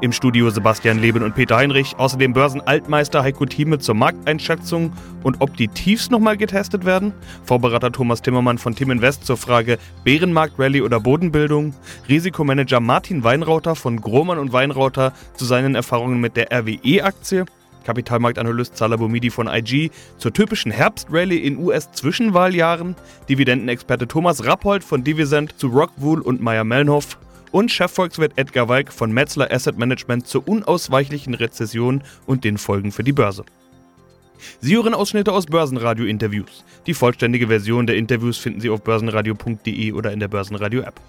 im Studio Sebastian Leben und Peter Heinrich, außerdem Börsenaltmeister Heiko Thieme zur Markteinschätzung und ob die Tiefs nochmal getestet werden, Vorberater Thomas Timmermann von Tim Invest zur Frage Bärenmarkt Rallye oder Bodenbildung, Risikomanager Martin Weinrauter von Grohmann und Weinrauter zu seinen Erfahrungen mit der RWE-Aktie, Kapitalmarktanalyst Salah Bomidi von IG zur typischen Herbstrallye in US-Zwischenwahljahren, Dividendenexperte Thomas Rappold von Divisent zu Rockwool und Meyer Mellenhoff und Chefvolkswirt Edgar Walk von Metzler Asset Management zur unausweichlichen Rezession und den Folgen für die Börse. Sie hören Ausschnitte aus Börsenradio-Interviews. Die vollständige Version der Interviews finden Sie auf börsenradio.de oder in der Börsenradio-App.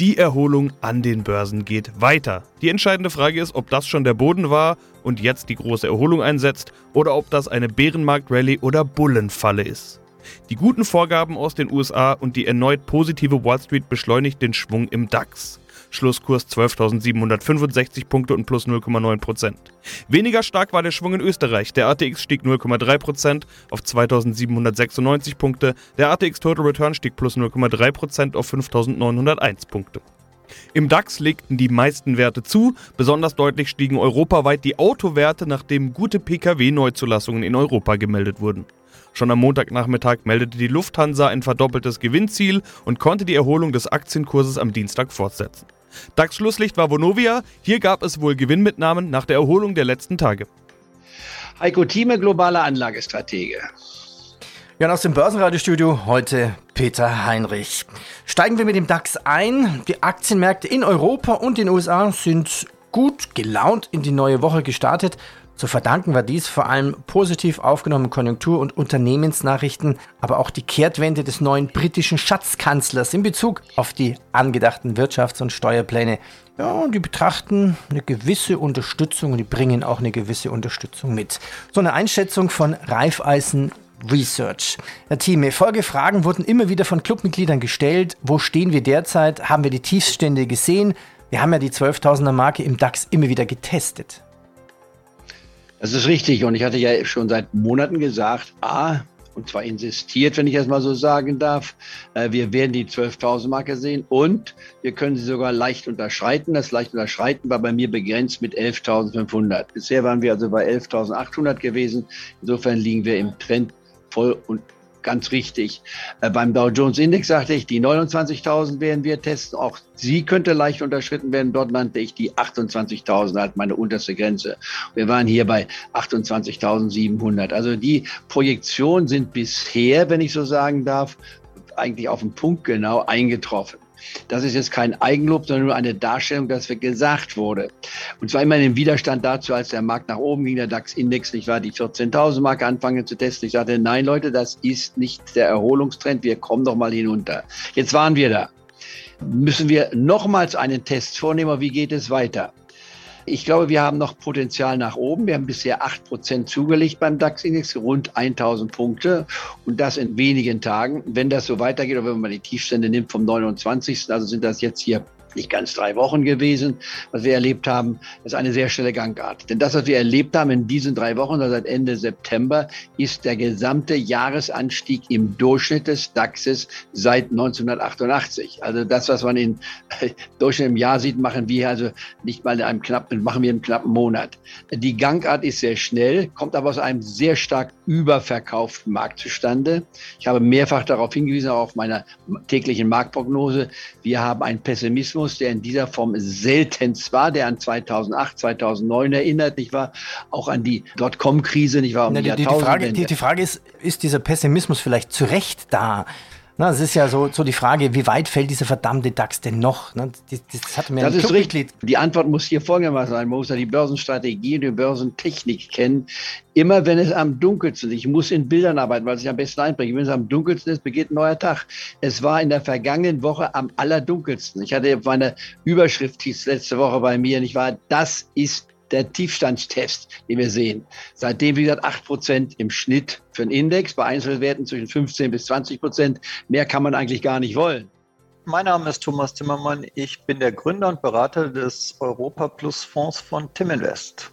Die Erholung an den Börsen geht weiter. Die entscheidende Frage ist, ob das schon der Boden war und jetzt die große Erholung einsetzt oder ob das eine Bärenmarkt-Rallye oder Bullenfalle ist. Die guten Vorgaben aus den USA und die erneut positive Wall Street beschleunigt den Schwung im DAX. Schlusskurs 12.765 Punkte und plus 0,9%. Weniger stark war der Schwung in Österreich. Der ATX stieg 0,3% auf 2.796 Punkte. Der ATX Total Return stieg plus 0,3% auf 5.901 Punkte. Im DAX legten die meisten Werte zu, besonders deutlich stiegen europaweit die Autowerte, nachdem gute Pkw-Neuzulassungen in Europa gemeldet wurden. Schon am Montagnachmittag meldete die Lufthansa ein verdoppeltes Gewinnziel und konnte die Erholung des Aktienkurses am Dienstag fortsetzen. DAX-Schlusslicht war Vonovia. Hier gab es wohl Gewinnmitnahmen nach der Erholung der letzten Tage. Heiko Thieme, globaler Anlagestratege. Ja, aus dem Börsenradiostudio heute Peter Heinrich. Steigen wir mit dem DAX ein. Die Aktienmärkte in Europa und den USA sind gut gelaunt in die neue Woche gestartet. Zu verdanken war dies vor allem positiv aufgenommenen Konjunktur- und Unternehmensnachrichten, aber auch die Kehrtwende des neuen britischen Schatzkanzlers in Bezug auf die angedachten Wirtschafts- und Steuerpläne. Ja, die betrachten eine gewisse Unterstützung und die bringen auch eine gewisse Unterstützung mit. So eine Einschätzung von Raiffeisen Research. Herr Thieme, Folgefragen wurden immer wieder von Clubmitgliedern gestellt. Wo stehen wir derzeit? Haben wir die Tiefstände gesehen? Wir haben ja die 12.000er Marke im DAX immer wieder getestet. Das ist richtig. Und ich hatte ja schon seit Monaten gesagt, A, und zwar insistiert, wenn ich das mal so sagen darf, äh, wir werden die 12.000 Marke sehen und wir können sie sogar leicht unterschreiten. Das leicht unterschreiten war bei mir begrenzt mit 11.500. Bisher waren wir also bei 11.800 gewesen. Insofern liegen wir im Trend voll und ganz richtig. Äh, beim Dow Jones Index sagte ich, die 29.000 werden wir testen. Auch sie könnte leicht unterschritten werden. Dort nannte ich die 28.000 halt meine unterste Grenze. Wir waren hier bei 28.700. Also die Projektionen sind bisher, wenn ich so sagen darf, eigentlich auf den Punkt genau eingetroffen. Das ist jetzt kein Eigenlob, sondern nur eine Darstellung, dass gesagt wurde. Und zwar immer im Widerstand dazu, als der Markt nach oben ging, der DAX-Index, nicht wahr, die 14.000 Marke anfangen zu testen. Ich sagte, nein, Leute, das ist nicht der Erholungstrend. Wir kommen doch mal hinunter. Jetzt waren wir da. Müssen wir nochmals einen Test vornehmen? Wie geht es weiter? Ich glaube, wir haben noch Potenzial nach oben. Wir haben bisher 8% zugelegt beim DAX-Index, rund 1000 Punkte und das in wenigen Tagen. Wenn das so weitergeht, oder wenn man die Tiefstände nimmt vom 29., also sind das jetzt hier nicht ganz drei Wochen gewesen, was wir erlebt haben, ist eine sehr schnelle Gangart. Denn das, was wir erlebt haben in diesen drei Wochen, also seit Ende September, ist der gesamte Jahresanstieg im Durchschnitt des DAXes seit 1988. Also das, was man in Durchschnitt im Jahr sieht, machen wir also nicht mal in einem knappen, machen wir einen knappen Monat. Die Gangart ist sehr schnell, kommt aber aus einem sehr stark überverkauften Markt zustande. Ich habe mehrfach darauf hingewiesen, auch auf meiner täglichen Marktprognose. Wir haben einen Pessimismus der in dieser Form seltenst war, der an 2008, 2009 erinnert, nicht wahr? Auch an die Dotcom-Krise, nicht wahr? Um die, die, die, Frage, die Frage ist, ist dieser Pessimismus vielleicht zu Recht da? Na, es ist ja so, so die Frage, wie weit fällt dieser verdammte DAX denn noch? Ne? Das, das, hat mir das ist richtig. Die Antwort muss hier folgendermaßen sein. Man muss ja die Börsenstrategie und die Börsentechnik kennen. Immer wenn es am dunkelsten ist, ich muss in Bildern arbeiten, weil es sich am besten einbringt. Wenn es am dunkelsten ist, beginnt ein neuer Tag. Es war in der vergangenen Woche am allerdunkelsten. Ich hatte meine Überschrift hieß letzte Woche bei mir, nicht wahr? Das ist der Tiefstandstest, den wir sehen. Seitdem, wie gesagt, acht Prozent im Schnitt für den Index, bei Einzelwerten zwischen 15 bis 20 Prozent. Mehr kann man eigentlich gar nicht wollen. Mein Name ist Thomas Timmermann. Ich bin der Gründer und Berater des Europa Plus Fonds von Timinvest.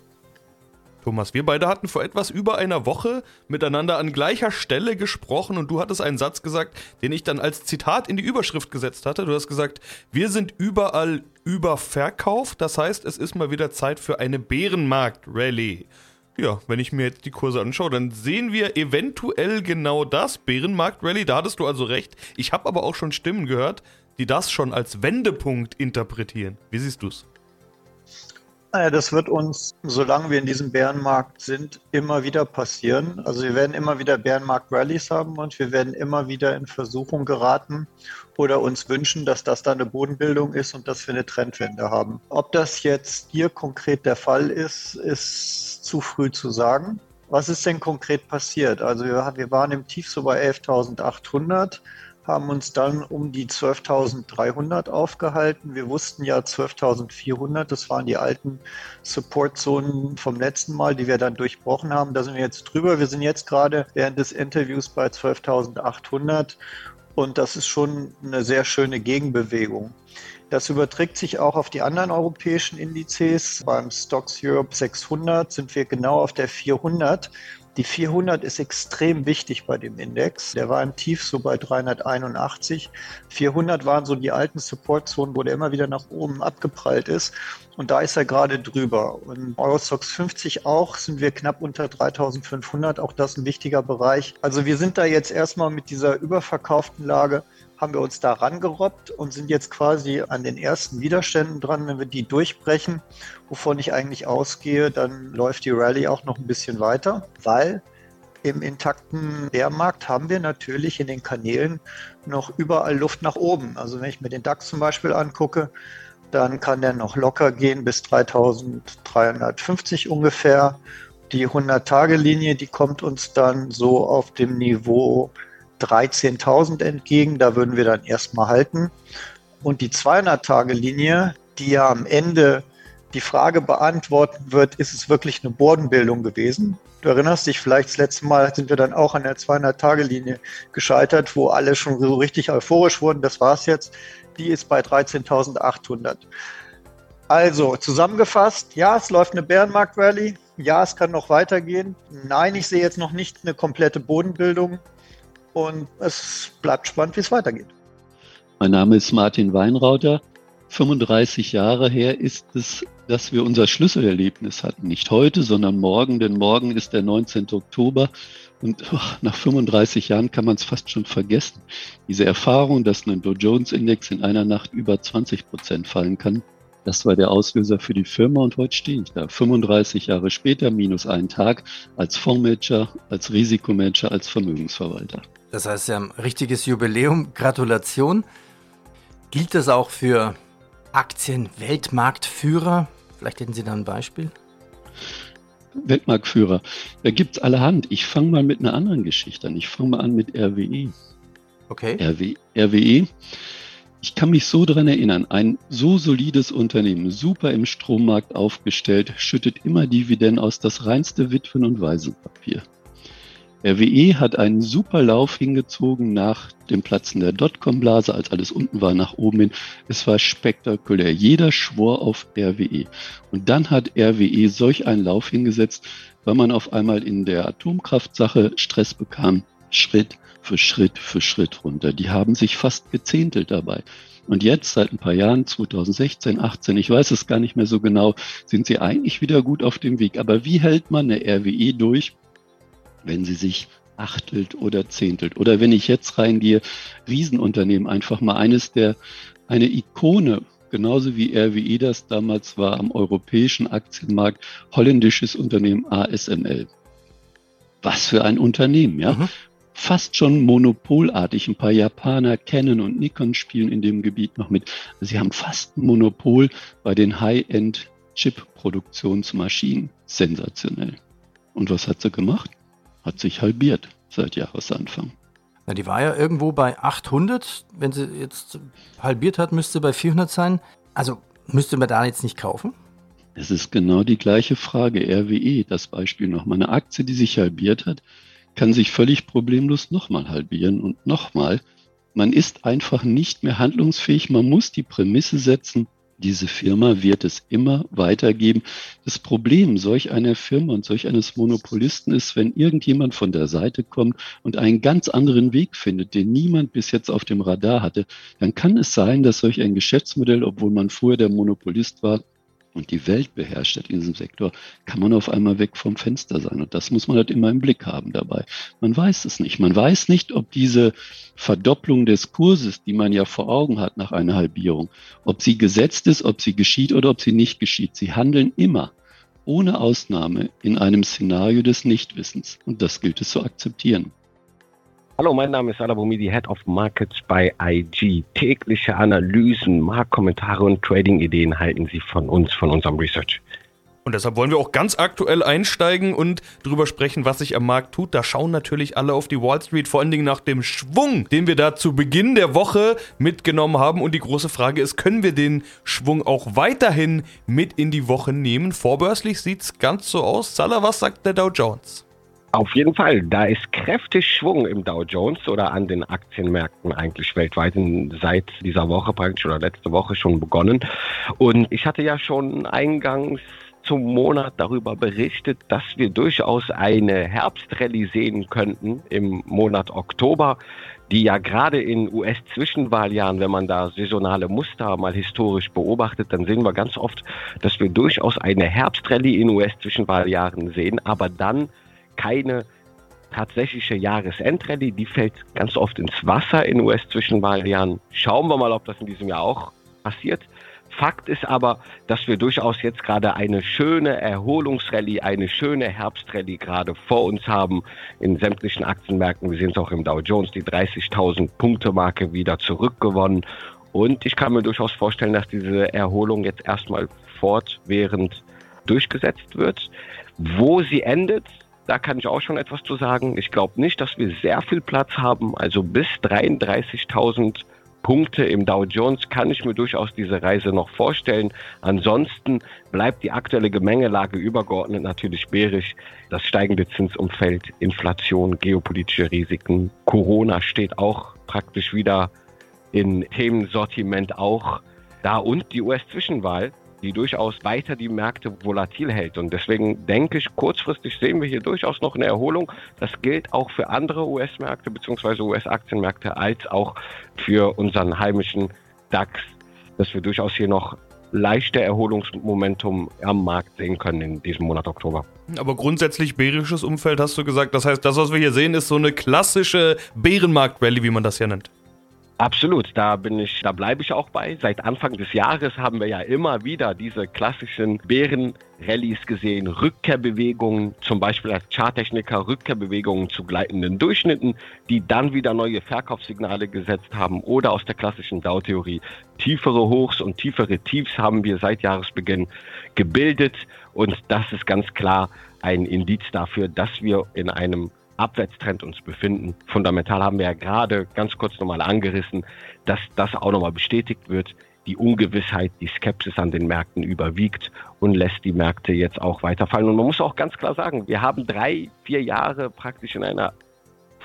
Thomas, wir beide hatten vor etwas über einer Woche miteinander an gleicher Stelle gesprochen und du hattest einen Satz gesagt, den ich dann als Zitat in die Überschrift gesetzt hatte. Du hast gesagt, wir sind überall überverkauft, das heißt, es ist mal wieder Zeit für eine Bärenmarkt-Rallye. Ja, wenn ich mir jetzt die Kurse anschaue, dann sehen wir eventuell genau das, Bärenmarkt-Rallye, da hattest du also recht. Ich habe aber auch schon Stimmen gehört, die das schon als Wendepunkt interpretieren. Wie siehst du es? Naja, das wird uns, solange wir in diesem Bärenmarkt sind, immer wieder passieren. Also wir werden immer wieder Bärenmarkt-Rallies haben und wir werden immer wieder in Versuchung geraten oder uns wünschen, dass das da eine Bodenbildung ist und dass wir eine Trendwende haben. Ob das jetzt hier konkret der Fall ist, ist zu früh zu sagen. Was ist denn konkret passiert? Also wir, wir waren im Tief so bei 11.800 haben uns dann um die 12.300 aufgehalten. Wir wussten ja 12.400, das waren die alten Support-Zonen vom letzten Mal, die wir dann durchbrochen haben. Da sind wir jetzt drüber. Wir sind jetzt gerade während des Interviews bei 12.800 und das ist schon eine sehr schöne Gegenbewegung. Das überträgt sich auch auf die anderen europäischen Indizes. Beim Stocks Europe 600 sind wir genau auf der 400. Die 400 ist extrem wichtig bei dem Index. Der war im Tief so bei 381. 400 waren so die alten Supportzonen, wo der immer wieder nach oben abgeprallt ist. Und da ist er gerade drüber. Und Eurostox 50 auch sind wir knapp unter 3500. Auch das ein wichtiger Bereich. Also wir sind da jetzt erstmal mit dieser überverkauften Lage haben wir uns da rangerobbt und sind jetzt quasi an den ersten Widerständen dran. Wenn wir die durchbrechen, wovon ich eigentlich ausgehe, dann läuft die Rallye auch noch ein bisschen weiter, weil im intakten Bärmarkt haben wir natürlich in den Kanälen noch überall Luft nach oben. Also wenn ich mir den DAX zum Beispiel angucke, dann kann der noch locker gehen bis 3350 ungefähr. Die 100-Tage-Linie, die kommt uns dann so auf dem Niveau 13.000 entgegen. Da würden wir dann erstmal halten. Und die 200-Tage-Linie, die ja am Ende die Frage beantworten wird, ist es wirklich eine Bodenbildung gewesen? Du erinnerst dich vielleicht, das letzte Mal sind wir dann auch an der 200-Tage-Linie gescheitert, wo alle schon so richtig euphorisch wurden. Das war es jetzt. Die ist bei 13.800. Also zusammengefasst, ja, es läuft eine Bärenmarkt-Rallye. Ja, es kann noch weitergehen. Nein, ich sehe jetzt noch nicht eine komplette Bodenbildung. Und es bleibt spannend, wie es weitergeht. Mein Name ist Martin Weinrauter. 35 Jahre her ist es, dass wir unser Schlüsselerlebnis hatten. Nicht heute, sondern morgen, denn morgen ist der 19. Oktober. Und oh, nach 35 Jahren kann man es fast schon vergessen. Diese Erfahrung, dass ein Dow Jones Index in einer Nacht über 20 Prozent fallen kann, das war der Auslöser für die Firma und heute stehe ich da. 35 Jahre später, minus einen Tag, als Fondsmanager, als Risikomanager, als Vermögensverwalter. Das heißt, Sie haben ein richtiges Jubiläum. Gratulation. Gilt das auch für Aktien-Weltmarktführer? Vielleicht hätten Sie da ein Beispiel. Weltmarktführer. Da gibt es allerhand. Ich fange mal mit einer anderen Geschichte an. Ich fange mal an mit RWE. Okay. RW, RWE. Ich kann mich so daran erinnern, ein so solides Unternehmen, super im Strommarkt aufgestellt, schüttet immer Dividenden aus, das reinste Witwen- und Waisenpapier. RWE hat einen super Lauf hingezogen nach dem Platzen der Dotcom-Blase, als alles unten war, nach oben hin. Es war spektakulär. Jeder schwor auf RWE. Und dann hat RWE solch einen Lauf hingesetzt, weil man auf einmal in der Atomkraftsache Stress bekam, Schritt für Schritt für Schritt runter. Die haben sich fast gezehntelt dabei. Und jetzt, seit ein paar Jahren, 2016, 18, ich weiß es gar nicht mehr so genau, sind sie eigentlich wieder gut auf dem Weg. Aber wie hält man eine RWE durch, wenn sie sich achtelt oder zehntelt. Oder wenn ich jetzt reingehe, Riesenunternehmen, einfach mal eines der, eine Ikone, genauso wie RWE das damals war am europäischen Aktienmarkt, holländisches Unternehmen ASML. Was für ein Unternehmen, ja. Mhm. Fast schon monopolartig. Ein paar Japaner, Canon und Nikon spielen in dem Gebiet noch mit. Sie haben fast ein Monopol bei den High-End Chip-Produktionsmaschinen. Sensationell. Und was hat sie gemacht? Hat sich halbiert seit Jahresanfang. Na, die war ja irgendwo bei 800. Wenn sie jetzt halbiert hat, müsste bei 400 sein. Also müsste man da jetzt nicht kaufen? Es ist genau die gleiche Frage. RWE, das Beispiel nochmal. Eine Aktie, die sich halbiert hat, kann sich völlig problemlos nochmal halbieren und nochmal. Man ist einfach nicht mehr handlungsfähig. Man muss die Prämisse setzen, diese Firma wird es immer weitergeben. Das Problem solch einer Firma und solch eines Monopolisten ist, wenn irgendjemand von der Seite kommt und einen ganz anderen Weg findet, den niemand bis jetzt auf dem Radar hatte, dann kann es sein, dass solch ein Geschäftsmodell, obwohl man vorher der Monopolist war, und die Welt beherrscht hat in diesem Sektor, kann man auf einmal weg vom Fenster sein. Und das muss man halt immer im Blick haben dabei. Man weiß es nicht. Man weiß nicht, ob diese Verdopplung des Kurses, die man ja vor Augen hat nach einer Halbierung, ob sie gesetzt ist, ob sie geschieht oder ob sie nicht geschieht. Sie handeln immer ohne Ausnahme in einem Szenario des Nichtwissens. Und das gilt es zu akzeptieren. Hallo, mein Name ist Alabomidi, Head of Markets bei IG. Tägliche Analysen, Marktkommentare und Trading-Ideen halten Sie von uns, von unserem Research. Und deshalb wollen wir auch ganz aktuell einsteigen und darüber sprechen, was sich am Markt tut. Da schauen natürlich alle auf die Wall Street, vor allen Dingen nach dem Schwung, den wir da zu Beginn der Woche mitgenommen haben. Und die große Frage ist, können wir den Schwung auch weiterhin mit in die Woche nehmen? Vorbörslich sieht es ganz so aus. Salah, was sagt der Dow Jones? Auf jeden Fall, da ist kräftig Schwung im Dow Jones oder an den Aktienmärkten eigentlich weltweit seit dieser Woche praktisch oder letzte Woche schon begonnen. Und ich hatte ja schon eingangs zum Monat darüber berichtet, dass wir durchaus eine Herbstrallye sehen könnten im Monat Oktober, die ja gerade in US-Zwischenwahljahren, wenn man da saisonale Muster mal historisch beobachtet, dann sehen wir ganz oft, dass wir durchaus eine Herbstrallye in US-Zwischenwahljahren sehen, aber dann keine tatsächliche Jahresendrallye, die fällt ganz oft ins Wasser in US-Zwischenwahljahren. Schauen wir mal, ob das in diesem Jahr auch passiert. Fakt ist aber, dass wir durchaus jetzt gerade eine schöne Erholungsrallye, eine schöne Herbstrallye gerade vor uns haben in sämtlichen Aktienmärkten. Wir sehen es auch im Dow Jones, die 30.000 Punkte Marke wieder zurückgewonnen. Und ich kann mir durchaus vorstellen, dass diese Erholung jetzt erstmal fortwährend durchgesetzt wird. Wo sie endet, da kann ich auch schon etwas zu sagen. Ich glaube nicht, dass wir sehr viel Platz haben. Also bis 33.000 Punkte im Dow Jones kann ich mir durchaus diese Reise noch vorstellen. Ansonsten bleibt die aktuelle Gemengelage übergeordnet natürlich bärisch. Das steigende Zinsumfeld, Inflation, geopolitische Risiken, Corona steht auch praktisch wieder in Themensortiment auch da und die US-Zwischenwahl die durchaus weiter die Märkte volatil hält. Und deswegen denke ich, kurzfristig sehen wir hier durchaus noch eine Erholung. Das gilt auch für andere US-Märkte bzw. US-Aktienmärkte als auch für unseren heimischen DAX, dass wir durchaus hier noch leichte Erholungsmomentum am Markt sehen können in diesem Monat Oktober. Aber grundsätzlich bärisches Umfeld hast du gesagt. Das heißt, das, was wir hier sehen, ist so eine klassische Bärenmarkt-Rallye, wie man das ja nennt. Absolut, da bin ich, da bleibe ich auch bei. Seit Anfang des Jahres haben wir ja immer wieder diese klassischen Bären-Rallyes gesehen, Rückkehrbewegungen, zum Beispiel als Charttechniker Rückkehrbewegungen zu gleitenden Durchschnitten, die dann wieder neue Verkaufssignale gesetzt haben oder aus der klassischen Dow-Theorie tiefere Hochs und tiefere Tiefs haben wir seit Jahresbeginn gebildet und das ist ganz klar ein Indiz dafür, dass wir in einem Abwärtstrend uns befinden. Fundamental haben wir ja gerade ganz kurz nochmal angerissen, dass das auch nochmal bestätigt wird. Die Ungewissheit, die Skepsis an den Märkten überwiegt und lässt die Märkte jetzt auch weiterfallen. Und man muss auch ganz klar sagen, wir haben drei, vier Jahre praktisch in einer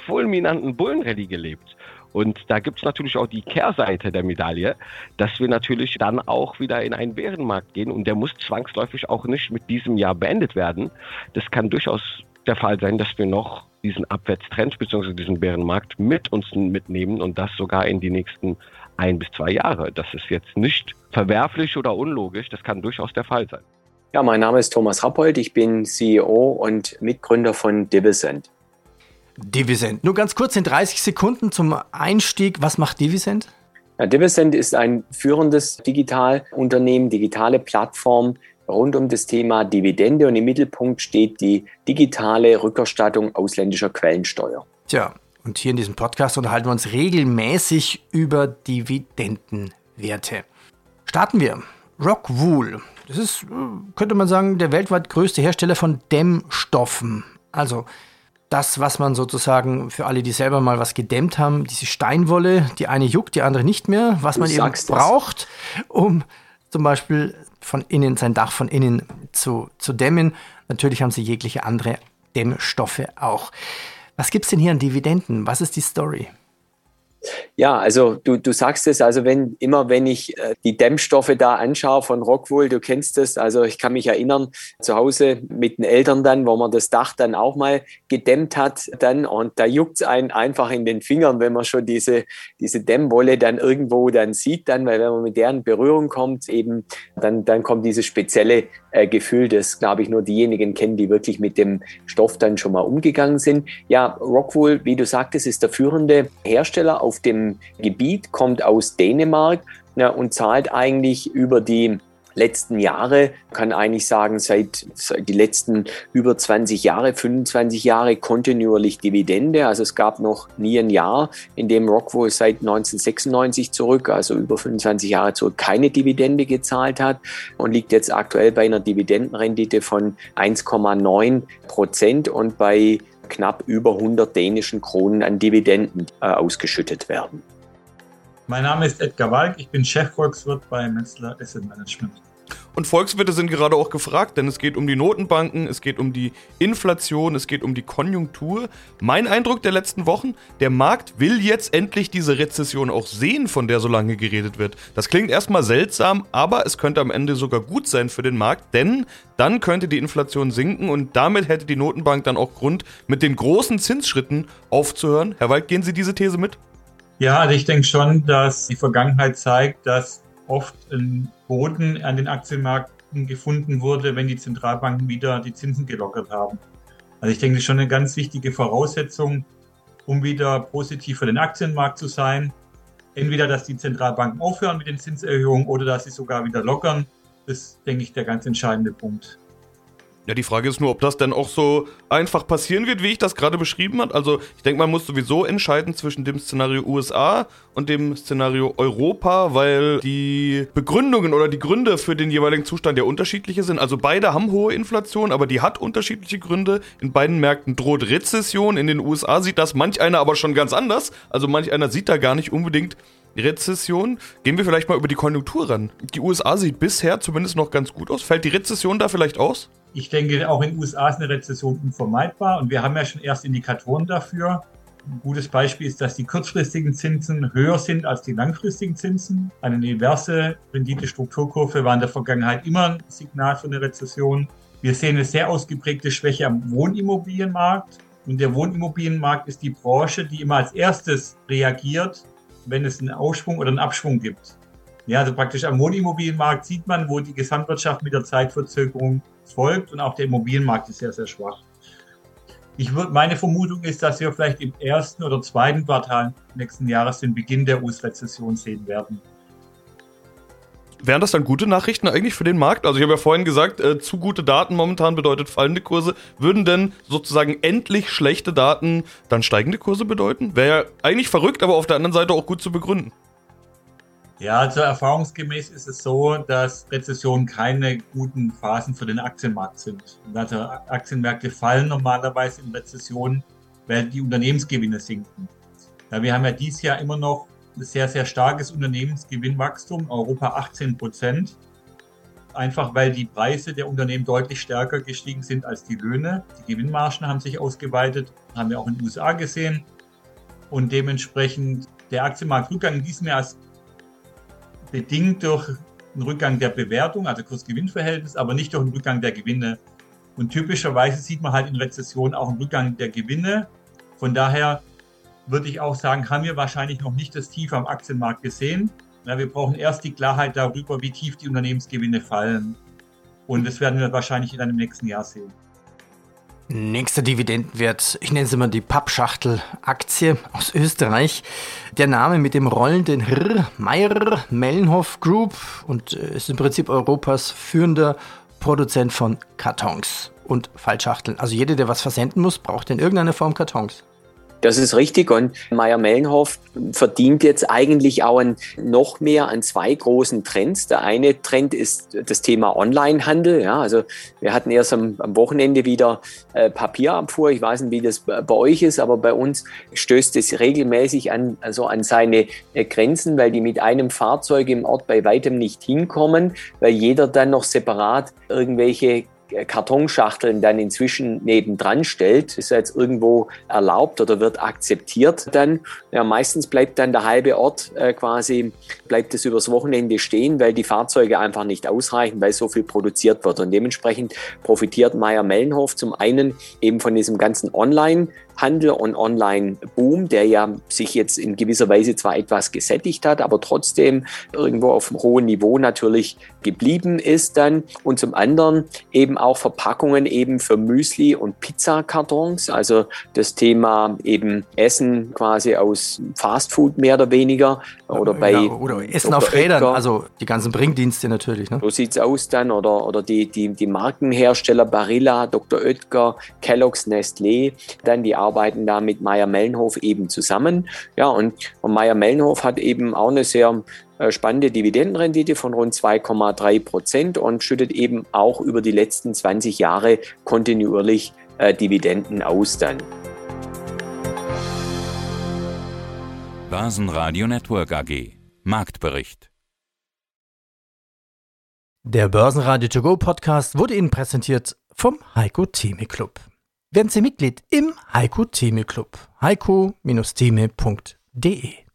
fulminanten Bullenrallye gelebt. Und da gibt es natürlich auch die Kehrseite der Medaille, dass wir natürlich dann auch wieder in einen Bärenmarkt gehen und der muss zwangsläufig auch nicht mit diesem Jahr beendet werden. Das kann durchaus der Fall sein, dass wir noch diesen Abwärtstrend bzw. diesen Bärenmarkt mit uns mitnehmen und das sogar in die nächsten ein bis zwei Jahre. Das ist jetzt nicht verwerflich oder unlogisch, das kann durchaus der Fall sein. Ja, mein Name ist Thomas Rappold, ich bin CEO und Mitgründer von Divisent. Divisent. Nur ganz kurz in 30 Sekunden zum Einstieg. Was macht Divisent? Ja, Divisent ist ein führendes Digitalunternehmen, digitale Plattform, rund um das Thema Dividende und im Mittelpunkt steht die digitale Rückerstattung ausländischer Quellensteuer. Tja, und hier in diesem Podcast unterhalten wir uns regelmäßig über Dividendenwerte. Starten wir. Rockwool. Das ist, könnte man sagen, der weltweit größte Hersteller von Dämmstoffen. Also das, was man sozusagen für alle, die selber mal was gedämmt haben, diese Steinwolle, die eine juckt, die andere nicht mehr, was du man eben braucht, um zum Beispiel von innen, sein Dach von innen zu, zu dämmen. Natürlich haben sie jegliche andere Dämmstoffe auch. Was gibt es denn hier an Dividenden? Was ist die Story? Ja, also du, du sagst es, also wenn immer wenn ich äh, die Dämmstoffe da anschaue von Rockwool, du kennst das, also ich kann mich erinnern, zu Hause mit den Eltern dann, wo man das Dach dann auch mal gedämmt hat dann und da juckt es einen einfach in den Fingern, wenn man schon diese, diese Dämmwolle dann irgendwo dann sieht dann, weil wenn man mit deren Berührung kommt, eben dann, dann kommt dieses spezielle äh, Gefühl, das glaube ich nur diejenigen kennen, die wirklich mit dem Stoff dann schon mal umgegangen sind. Ja, Rockwool, wie du sagtest, ist der führende Hersteller auf dem Gebiet, kommt aus Dänemark ja, und zahlt eigentlich über die letzten Jahre, kann eigentlich sagen, seit, seit die letzten über 20 Jahre, 25 Jahre kontinuierlich Dividende. Also es gab noch nie ein Jahr, in dem Rockwool seit 1996 zurück, also über 25 Jahre zurück, keine Dividende gezahlt hat und liegt jetzt aktuell bei einer Dividendenrendite von 1,9 Prozent und bei knapp über 100 dänischen Kronen an Dividenden äh, ausgeschüttet werden. Mein Name ist Edgar Walk, ich bin Chefvolkswirt bei Metzler Asset Management. Und Volkswirte sind gerade auch gefragt, denn es geht um die Notenbanken, es geht um die Inflation, es geht um die Konjunktur. Mein Eindruck der letzten Wochen, der Markt will jetzt endlich diese Rezession auch sehen, von der so lange geredet wird. Das klingt erstmal seltsam, aber es könnte am Ende sogar gut sein für den Markt, denn dann könnte die Inflation sinken und damit hätte die Notenbank dann auch Grund, mit den großen Zinsschritten aufzuhören. Herr Wald, gehen Sie diese These mit? Ja, also ich denke schon, dass die Vergangenheit zeigt, dass oft ein Boden an den Aktienmärkten gefunden wurde, wenn die Zentralbanken wieder die Zinsen gelockert haben. Also ich denke, das ist schon eine ganz wichtige Voraussetzung, um wieder positiv für den Aktienmarkt zu sein. Entweder, dass die Zentralbanken aufhören mit den Zinserhöhungen oder dass sie sogar wieder lockern. Das ist, denke ich, der ganz entscheidende Punkt. Ja, die Frage ist nur, ob das denn auch so einfach passieren wird, wie ich das gerade beschrieben habe. Also ich denke, man muss sowieso entscheiden zwischen dem Szenario USA und dem Szenario Europa, weil die Begründungen oder die Gründe für den jeweiligen Zustand ja unterschiedliche sind. Also beide haben hohe Inflation, aber die hat unterschiedliche Gründe. In beiden Märkten droht Rezession. In den USA sieht das manch einer aber schon ganz anders. Also manch einer sieht da gar nicht unbedingt Rezession. Gehen wir vielleicht mal über die Konjunktur ran. Die USA sieht bisher zumindest noch ganz gut aus. Fällt die Rezession da vielleicht aus? Ich denke, auch in den USA ist eine Rezession unvermeidbar und wir haben ja schon erste Indikatoren dafür. Ein gutes Beispiel ist, dass die kurzfristigen Zinsen höher sind als die langfristigen Zinsen. Eine inverse Rendite-Strukturkurve war in der Vergangenheit immer ein Signal für eine Rezession. Wir sehen eine sehr ausgeprägte Schwäche am Wohnimmobilienmarkt. Und der Wohnimmobilienmarkt ist die Branche, die immer als erstes reagiert, wenn es einen Aufschwung oder einen Abschwung gibt. Ja, also praktisch am Wohnimmobilienmarkt sieht man, wo die Gesamtwirtschaft mit der Zeitverzögerung folgt und auch der Immobilienmarkt ist sehr, sehr schwach. Ich würd, meine Vermutung ist, dass wir vielleicht im ersten oder zweiten Quartal nächsten Jahres den Beginn der US-Rezession sehen werden. Wären das dann gute Nachrichten eigentlich für den Markt? Also ich habe ja vorhin gesagt, äh, zu gute Daten momentan bedeutet fallende Kurse. Würden denn sozusagen endlich schlechte Daten dann steigende Kurse bedeuten? Wäre ja eigentlich verrückt, aber auf der anderen Seite auch gut zu begründen. Ja, also erfahrungsgemäß ist es so, dass Rezessionen keine guten Phasen für den Aktienmarkt sind. Also Aktienmärkte fallen normalerweise in Rezessionen, weil die Unternehmensgewinne sinken. Ja, wir haben ja dieses Jahr immer noch ein sehr, sehr starkes Unternehmensgewinnwachstum, Europa 18 Prozent. Einfach weil die Preise der Unternehmen deutlich stärker gestiegen sind als die Löhne. Die Gewinnmargen haben sich ausgeweitet, haben wir auch in den USA gesehen. Und dementsprechend der Aktienmarktrückgang in diesem Jahr ist bedingt durch einen Rückgang der Bewertung, also Kurs-Gewinn-Verhältnis, aber nicht durch einen Rückgang der Gewinne. Und typischerweise sieht man halt in Rezessionen auch einen Rückgang der Gewinne. Von daher würde ich auch sagen, haben wir wahrscheinlich noch nicht das Tief am Aktienmarkt gesehen. Ja, wir brauchen erst die Klarheit darüber, wie tief die Unternehmensgewinne fallen. Und das werden wir wahrscheinlich in einem nächsten Jahr sehen. Nächster Dividendenwert, ich nenne es immer die Pappschachtel-Aktie aus Österreich. Der Name mit dem rollenden Hr, Meyer Mellenhof Group und äh, ist im Prinzip Europas führender Produzent von Kartons und Fallschachteln. Also jeder, der was versenden muss, braucht in irgendeiner Form Kartons. Das ist richtig und Meyer-Mellenhof verdient jetzt eigentlich auch an, noch mehr an zwei großen Trends. Der eine Trend ist das Thema Onlinehandel. Ja, also wir hatten erst am, am Wochenende wieder äh, Papierabfuhr. Ich weiß nicht, wie das bei euch ist, aber bei uns stößt es regelmäßig an, also an seine äh, Grenzen, weil die mit einem Fahrzeug im Ort bei weitem nicht hinkommen, weil jeder dann noch separat irgendwelche Kartonschachteln dann inzwischen nebendran stellt, ist ja jetzt irgendwo erlaubt oder wird akzeptiert dann. Ja, meistens bleibt dann der halbe Ort äh, quasi, bleibt es übers Wochenende stehen, weil die Fahrzeuge einfach nicht ausreichen, weil so viel produziert wird. Und dementsprechend profitiert Meier-Mellenhof zum einen eben von diesem ganzen Online- Handel und Online-Boom, der ja sich jetzt in gewisser Weise zwar etwas gesättigt hat, aber trotzdem irgendwo auf einem hohen Niveau natürlich geblieben ist dann. Und zum anderen eben auch Verpackungen eben für Müsli und Pizzakartons, also das Thema eben Essen quasi aus Fastfood mehr oder weniger oder bei ja, oder Essen auf Rädern, also die ganzen Bringdienste natürlich. Ne? So sieht's aus dann oder oder die die die Markenhersteller Barilla, Dr. Oetker, Kellogg's, Nestlé, dann die arbeiten da mit Meier Mellenhof eben zusammen. Ja und, und Meier Mellenhof hat eben auch eine sehr spannende Dividendenrendite von rund 2,3 Prozent und schüttet eben auch über die letzten 20 Jahre kontinuierlich äh, Dividenden aus dann. Börsenradio Network AG. Marktbericht. Der Börsenradio To Go Podcast wurde Ihnen präsentiert vom Heiko Theme Club. Werden Sie Mitglied im Heiko Theme Club. heiko-theme.de